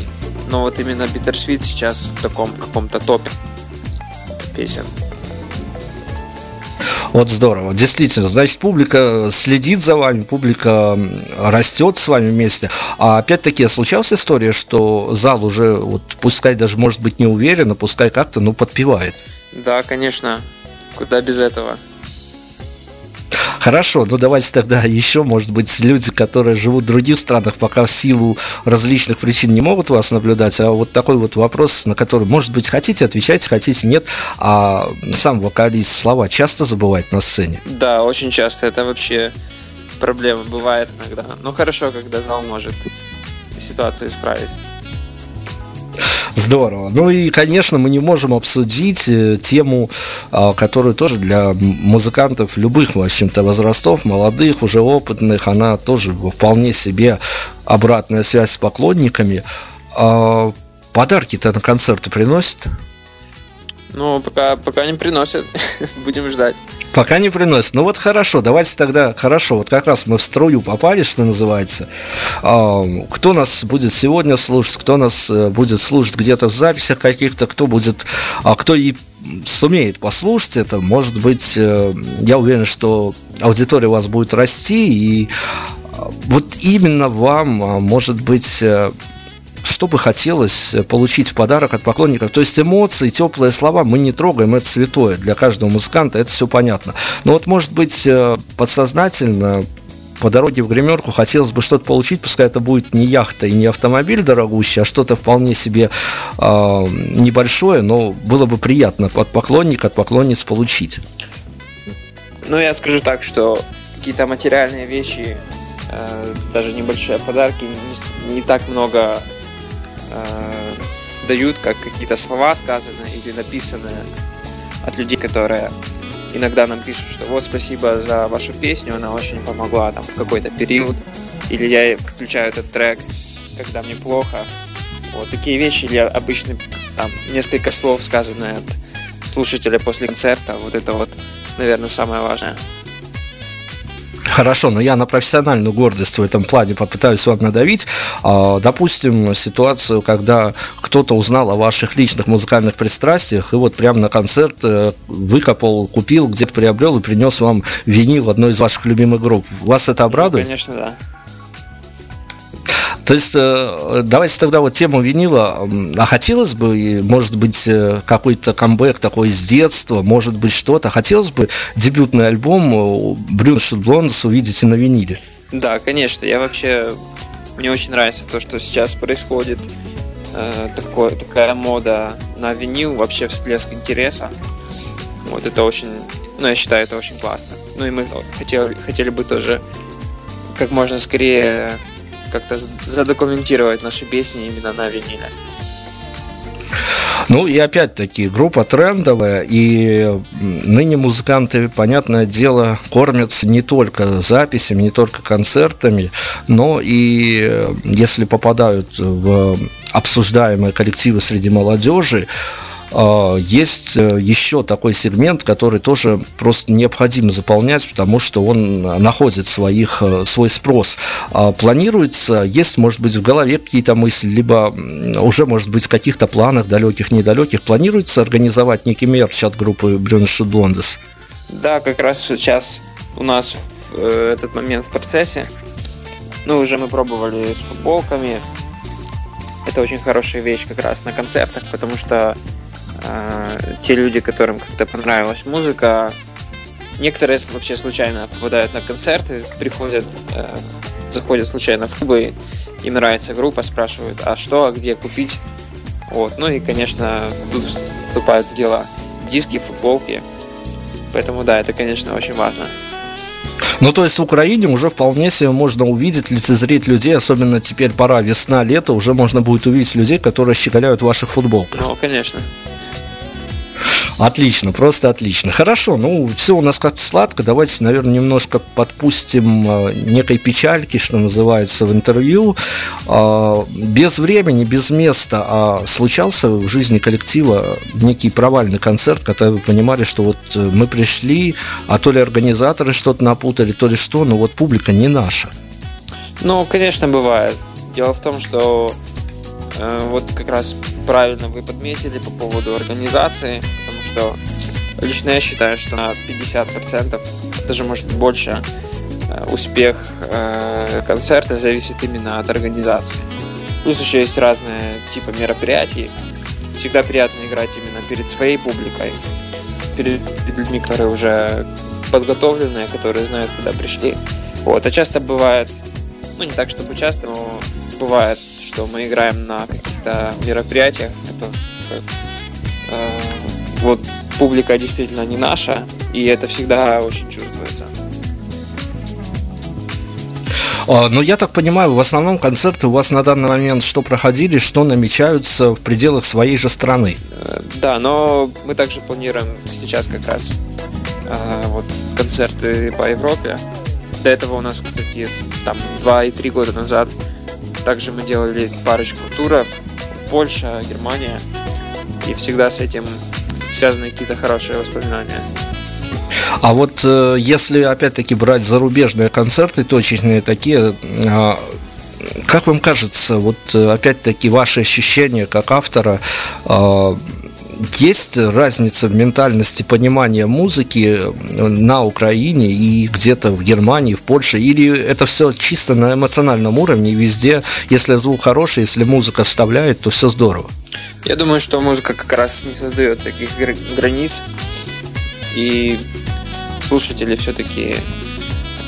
но вот именно Bittersweet сейчас в таком каком-то топе песен. Вот здорово. Действительно, значит, публика следит за вами, публика растет с вами вместе. А опять-таки, случалась история, что зал уже, вот пускай даже может быть не уверен, а пускай как-то, ну, подпевает. Да, конечно. Куда без этого? Хорошо, ну давайте тогда еще, может быть, люди, которые живут в других странах, пока в силу различных причин не могут вас наблюдать, а вот такой вот вопрос, на который, может быть, хотите отвечать, хотите нет, а сам вокалист слова часто забывает на сцене? Да, очень часто, это вообще проблема бывает иногда. Ну хорошо, когда зал может ситуацию исправить. Здорово. Ну и, конечно, мы не можем обсудить э, тему, а, которую тоже для музыкантов любых, в общем-то, возрастов, молодых, уже опытных, она тоже вполне себе обратная связь с поклонниками. А, подарки-то на концерты приносят? Ну, пока, пока не приносят. Будем ждать. Пока не приносит. Ну вот хорошо, давайте тогда, хорошо, вот как раз мы в струю попали, что называется. А, кто нас будет сегодня слушать, кто нас э, будет слушать где-то в записях каких-то, кто будет, а кто и сумеет послушать это, может быть, э, я уверен, что аудитория у вас будет расти, и а, вот именно вам, а, может быть, э, что бы хотелось э, получить в подарок от поклонников. То есть эмоции, теплые слова мы не трогаем, это святое. Для каждого музыканта это все понятно. Но вот, может быть, э, подсознательно по дороге в гримерку хотелось бы что-то получить, пускай это будет не яхта и не автомобиль дорогущий, а что-то вполне себе э, небольшое, но было бы приятно от поклонника, от поклонниц получить. Ну, я скажу так, что какие-то материальные вещи, э, даже небольшие подарки, не, не так много э, дают как какие-то слова сказанные или написанные от людей, которые иногда нам пишут, что вот спасибо за вашу песню, она очень помогла там в какой-то период, или я включаю этот трек, когда мне плохо. Вот такие вещи, или обычно там несколько слов, сказанные от слушателя после концерта, вот это вот, наверное, самое важное. Хорошо, но я на профессиональную гордость в этом плане попытаюсь вам надавить. А, допустим, ситуацию, когда кто-то узнал о ваших личных музыкальных пристрастиях и вот прямо на концерт э, выкопал, купил, где-то приобрел и принес вам винил одной из ваших любимых групп. Вас это обрадует? Ну, конечно, да. То есть, э, давайте тогда вот тему винила. А хотелось бы, может быть, э, какой-то камбэк такой с детства, может быть, что-то. Хотелось бы дебютный альбом Брюн Блондс увидеть и на виниле? Да, конечно. Я вообще... Мне очень нравится то, что сейчас происходит. Э, такой, такая мода на винил, вообще всплеск интереса. Вот это очень... Ну, я считаю, это очень классно. Ну, и мы хотели, хотели бы тоже как можно скорее как-то задокументировать наши песни именно на виниле. Ну и опять-таки группа трендовая, и ныне музыканты, понятное дело, кормятся не только записями, не только концертами, но и если попадают в обсуждаемые коллективы среди молодежи, есть э, еще такой сегмент, который тоже просто необходимо заполнять, потому что он находит своих, э, свой спрос. А планируется, есть, может быть, в голове какие-то мысли, либо уже, может быть, в каких-то планах далеких, недалеких, планируется организовать некий мерч от группы Брюнш Блондес? Да, как раз сейчас у нас э, этот момент в процессе. Ну, уже мы пробовали с футболками. Это очень хорошая вещь как раз на концертах, потому что а, те люди, которым как-то понравилась музыка, некоторые вообще случайно попадают на концерты, приходят, э, заходят случайно в клубы, им нравится группа, спрашивают, а что, а где купить. Вот. Ну и, конечно, тут вступают в дело диски, футболки. Поэтому, да, это, конечно, очень важно. Ну, то есть в Украине уже вполне себе можно увидеть, лицезреть людей, особенно теперь пора весна, лето, уже можно будет увидеть людей, которые щеголяют в ваших футболках. Ну, конечно. Отлично, просто отлично. Хорошо, ну, все у нас как сладко. Давайте, наверное, немножко подпустим э, некой печальки, что называется, в интервью. Э, без времени, без места. А случался в жизни коллектива некий провальный концерт, когда вы понимали, что вот э, мы пришли, а то ли организаторы что-то напутали, то ли что, но вот публика не наша. Ну, конечно, бывает. Дело в том, что э, вот как раз правильно вы подметили по поводу организации что лично я считаю, что на 50%, даже может больше, э, успех э, концерта зависит именно от организации. Плюс еще есть разные типы мероприятий. Всегда приятно играть именно перед своей публикой, перед людьми, которые уже подготовленные, которые знают, куда пришли. Вот. А часто бывает, ну не так, чтобы часто, но бывает, что мы играем на каких-то мероприятиях, это вот публика действительно не наша, и это всегда очень чувствуется. А, но я так понимаю, в основном концерты у вас на данный момент что проходили, что намечаются в пределах своей же страны? Э, да, но мы также планируем сейчас как раз э, вот концерты по Европе. До этого у нас, кстати, там два и три года назад также мы делали парочку туров. Польша, Германия. И всегда с этим связаны какие-то хорошие воспоминания. А вот э, если опять-таки брать зарубежные концерты, точечные такие, э, как вам кажется, вот э, опять-таки ваши ощущения как автора, есть разница в ментальности понимания музыки на Украине и где-то в Германии, в Польше? Или это все чисто на эмоциональном уровне, везде, если звук хороший, если музыка вставляет, то все здорово? Я думаю, что музыка как раз не создает таких границ. И слушатели все-таки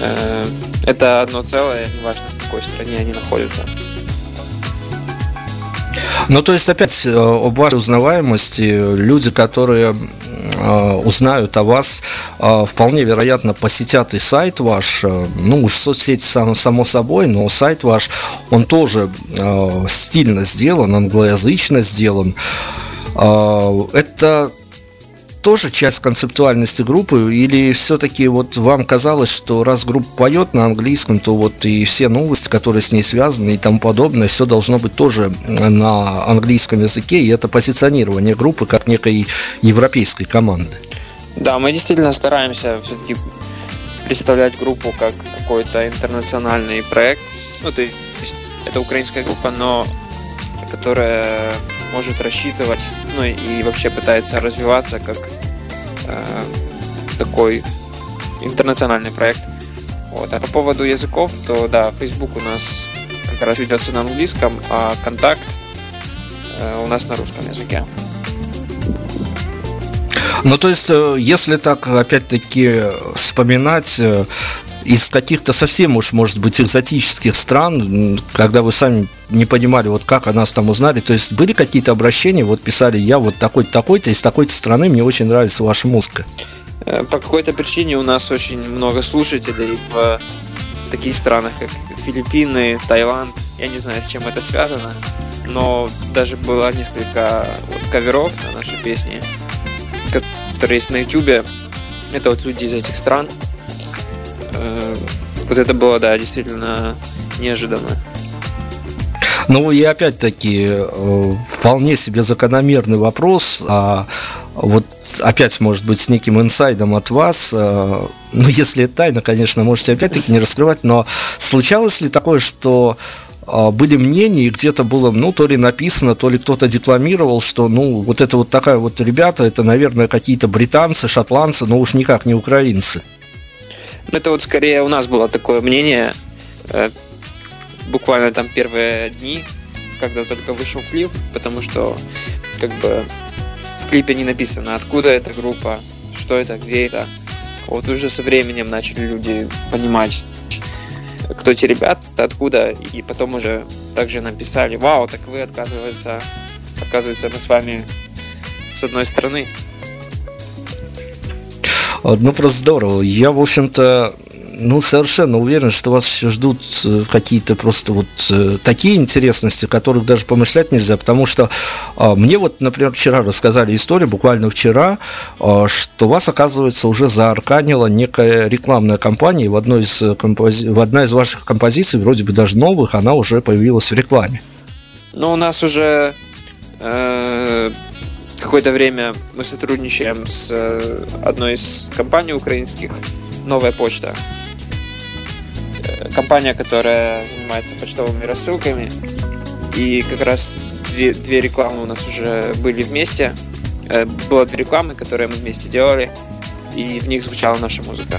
э, это одно целое, неважно в какой стране они находятся. Ну, то есть, опять э, об вашей узнаваемости, люди, которые узнают о вас, э, вполне вероятно посетят и сайт ваш, ну уж соцсети само собой, но сайт ваш, он тоже стильно сделан, англоязычно сделан. Это тоже часть концептуальности группы, или все-таки вот вам казалось, что раз группа поет на английском, то вот и все новости, которые с ней связаны и тому подобное, все должно быть тоже на английском языке, и это позиционирование группы как некой европейской команды. Да, мы действительно стараемся все-таки представлять группу как какой-то интернациональный проект. Ну, то есть это украинская группа, но которая может рассчитывать, ну и вообще пытается развиваться как э, такой интернациональный проект. Вот. А по поводу языков, то да, Facebook у нас как раз ведется на английском, а контакт э, у нас на русском языке. Ну, то есть, э, если так, опять-таки, вспоминать, э, из каких-то совсем уж, может быть, экзотических стран, когда вы сами не понимали, вот как о нас там узнали, то есть были какие-то обращения, вот писали, я вот такой-то, такой-то, из такой-то страны, мне очень нравится ваша музыка. Э, по какой-то причине у нас очень много слушателей в таких странах, как Филиппины, Таиланд. Я не знаю, с чем это связано, но даже было несколько вот, каверов на наши песни, которые есть на YouTube. Это вот люди из этих стран. Э, вот это было, да, действительно неожиданно. Ну и опять-таки э, вполне себе закономерный вопрос, а вот опять может быть с неким инсайдом от вас, э, ну если это тайна, конечно, можете опять-таки не раскрывать, но случалось ли такое, что были мнения, и где-то было, ну, то ли написано, то ли кто-то декламировал, что, ну, вот это вот такая вот ребята, это, наверное, какие-то британцы, шотландцы, но уж никак не украинцы. Это вот скорее у нас было такое мнение, э, буквально там первые дни, когда только вышел клип, потому что как бы в клипе не написано, откуда эта группа, что это, где это. Вот уже со временем начали люди понимать, кто эти ребята, откуда, и потом уже также написали, вау, так вы, оказывается, оказывается, мы с вами с одной стороны. Ну, просто здорово. Я, в общем-то, ну, совершенно уверен, что вас еще ждут э, какие-то просто вот э, такие интересности, которых даже помышлять нельзя, потому что а, мне вот, например, вчера рассказали историю, буквально вчера, а, что вас, оказывается, уже заарканила некая рекламная кампания, и в одной из, э, компози... в одна из ваших композиций, вроде бы даже новых, она уже появилась в рекламе. Ну, у нас уже какое-то время мы сотрудничаем с э, одной из компаний украинских, Новая почта. Э, компания, которая занимается почтовыми рассылками. И как раз две, две рекламы у нас уже были вместе. Э, было две рекламы, которые мы вместе делали, и в них звучала наша музыка.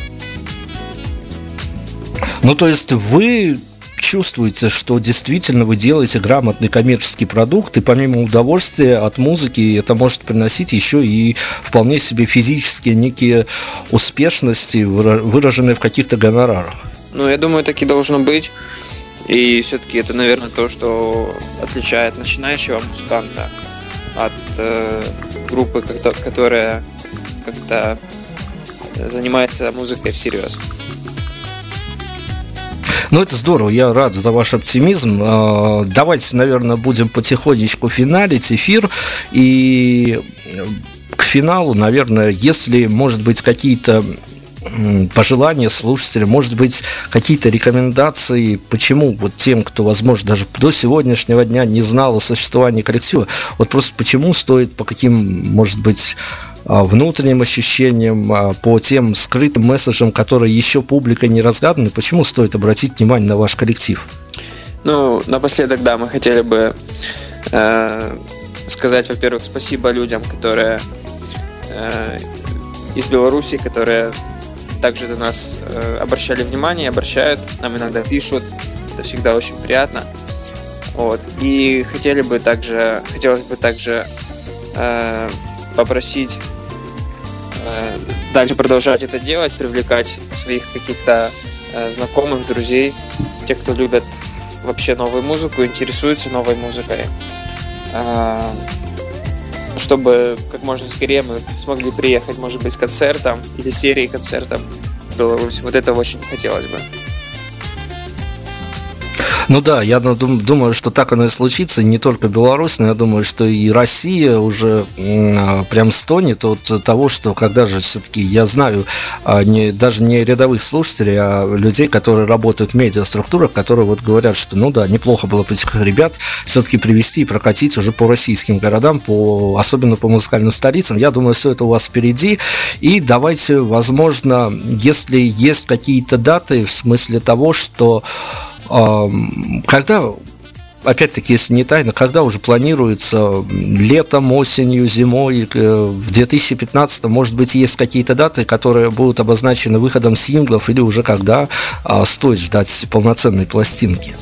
Ну, то есть вы чувствуете, что действительно вы делаете грамотный коммерческий продукт, и помимо удовольствия от музыки это может приносить еще и вполне себе физические некие успешности, выраженные в каких-то гонорарах. Ну, я думаю, так и должно быть. И все-таки это, наверное, то, что отличает начинающего музыканта от э, группы, которая как-то занимается музыкой всерьез. Ну, это здорово, я рад за ваш оптимизм. А, давайте, наверное, будем потихонечку финалить эфир. И к финалу, наверное, если, может быть, какие-то пожелания слушателя, может быть, какие-то рекомендации, почему вот тем, кто, возможно, даже до сегодняшнего дня не знал о существовании коллектива, вот просто почему стоит, по каким, может быть, внутренним ощущениям, а, по тем скрытым месседжам, которые еще публика не разгаданы, почему стоит обратить внимание на ваш коллектив? Ну, напоследок, да, мы хотели бы э, сказать, во-первых, спасибо людям, которые э, из Беларуси, которые также до нас э, обращали внимание, обращают, нам иногда пишут, это всегда очень приятно. Вот. И хотели бы также, хотелось бы также э, попросить э, дальше продолжать это делать, привлекать своих каких-то э, знакомых, друзей, тех, кто любят вообще новую музыку, интересуется новой музыкой. Э, чтобы как можно скорее мы смогли приехать, может быть, с концертом или серией концертов. Вот это очень хотелось бы. Ну да, я думаю, что так оно и случится. Не только Беларусь, но я думаю, что и Россия уже а, прям стонет от того, что когда же все-таки я знаю а, не, даже не рядовых слушателей, а людей, которые работают в медиаструктурах, которые вот говорят, что ну да, неплохо было бы этих ребят все-таки привести и прокатить уже по российским городам, по, особенно по музыкальным столицам. Я думаю, все это у вас впереди. И давайте, возможно, если есть какие-то даты в смысле того, что когда опять-таки, если не тайна, когда уже планируется летом, осенью, зимой, э, в 2015, может быть, есть какие-то даты, которые будут обозначены выходом синглов или уже когда а, стоит ждать полноценной пластинки?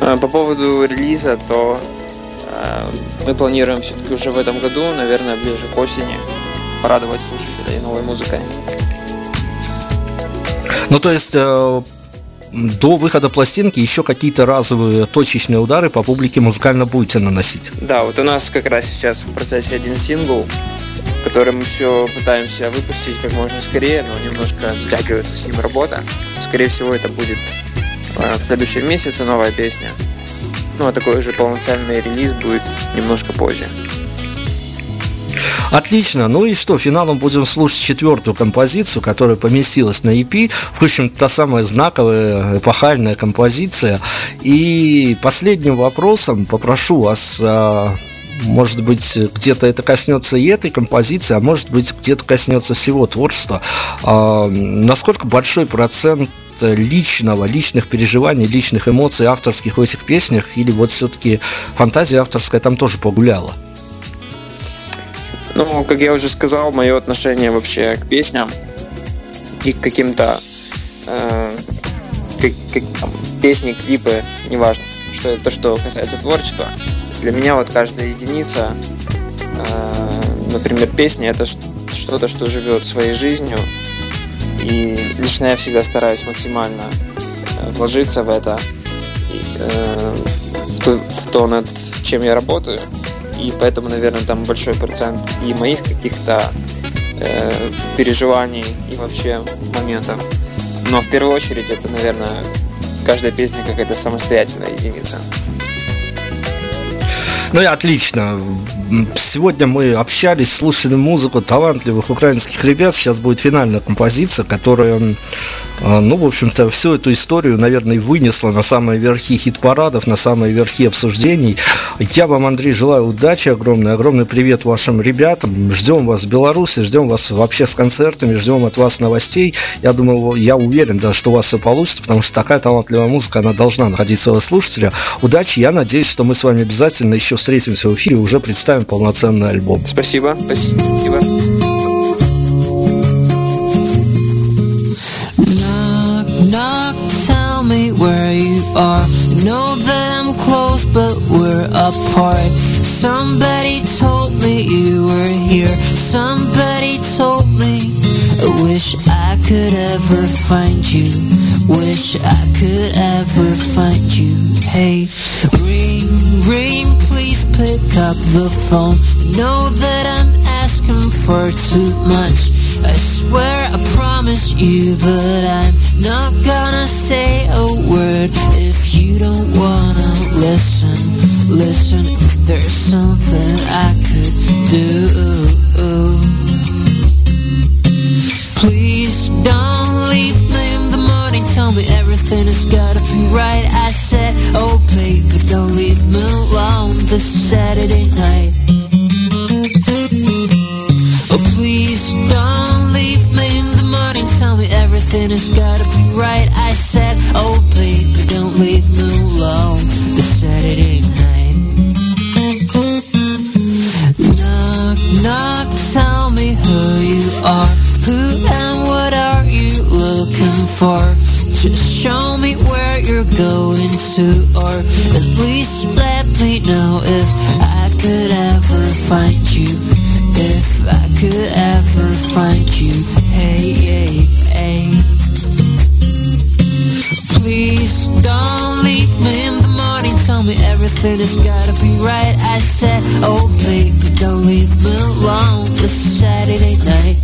А, по поводу релиза, то а, мы планируем все-таки уже в этом году, наверное, ближе к осени, порадовать слушателей новой музыкой. Ну, то есть э, до выхода пластинки еще какие-то разовые точечные удары по публике музыкально будете наносить? Да, вот у нас как раз сейчас в процессе один сингл, который мы все пытаемся выпустить как можно скорее, но немножко затягивается с ним работа. Скорее всего, это будет э, в следующем месяце новая песня. Ну, а такой же полноценный релиз будет немножко позже. Отлично. Ну и что, финалом будем слушать четвертую композицию, которая поместилась на EP. Впрочем, та самая знаковая, эпохальная композиция. И последним вопросом попрошу вас а, может быть, где-то это коснется и этой композиции, а может быть, где-то коснется всего творчества. А, насколько большой процент личного, личных переживаний, личных эмоций авторских в этих песнях, или вот все-таки фантазия авторская там тоже погуляла? Ну, как я уже сказал, мое отношение вообще к песням и к каким-то э, как, как, там, песни, клипы, неважно, что это то, что касается творчества. Для меня вот каждая единица, э, например, песня, это что-то, что живет своей жизнью. И лично я всегда стараюсь максимально э, вложиться в это, э, в, то, в то, над чем я работаю и поэтому, наверное, там большой процент и моих каких-то э, переживаний и вообще моментов. Но в первую очередь это, наверное, каждая песня какая-то самостоятельная единица. Ну и отлично. Сегодня мы общались, слушали музыку талантливых украинских ребят. Сейчас будет финальная композиция, которая, а, ну, в общем-то, всю эту историю, наверное, вынесла на самые верхи хит-парадов, на самые верхи обсуждений. Я вам, Андрей, желаю удачи огромной, огромный привет вашим ребятам. Ждем вас в Беларуси, ждем вас вообще с концертами, ждем от вас новостей. Я думаю, я уверен, да, что у вас все получится, потому что такая талантливая музыка, она должна находить своего слушателя. Удачи, я надеюсь, что мы с вами обязательно еще встретимся в эфире, уже представим полноценный альбом. Спасибо, спасибо. Know that I'm close, but we're apart. Somebody told me you were here. Somebody told me. I wish I could ever find you. Wish I could ever find you. Hey, ring, ring, please pick up the phone. Know that I'm asking for too much. I swear I promise you that I'm not gonna say a word if you don't wanna listen. Listen, is there something I could do? Please don't leave me in the morning. Tell me everything has gotta be right. I said, oh baby, don't leave me alone this Saturday night. Has gotta be right. I said, oh baby, don't leave me alone this Saturday night. Knock, knock, tell me who you are. Who and what are you looking for? Just show me where you're going to, or at least let me know if I could ever find you. If I could ever find you. Hey, hey, hey. Please Don't leave me in the morning. Tell me everything has gotta be right. I said, oh baby, don't leave me alone this Saturday night.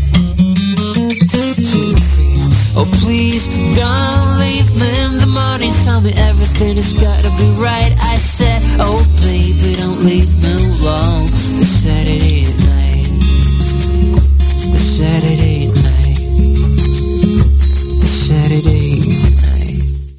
Oh please, don't leave me in the morning. Tell me everything has gotta be right. I said, oh baby, don't leave me alone this Saturday night. This Saturday.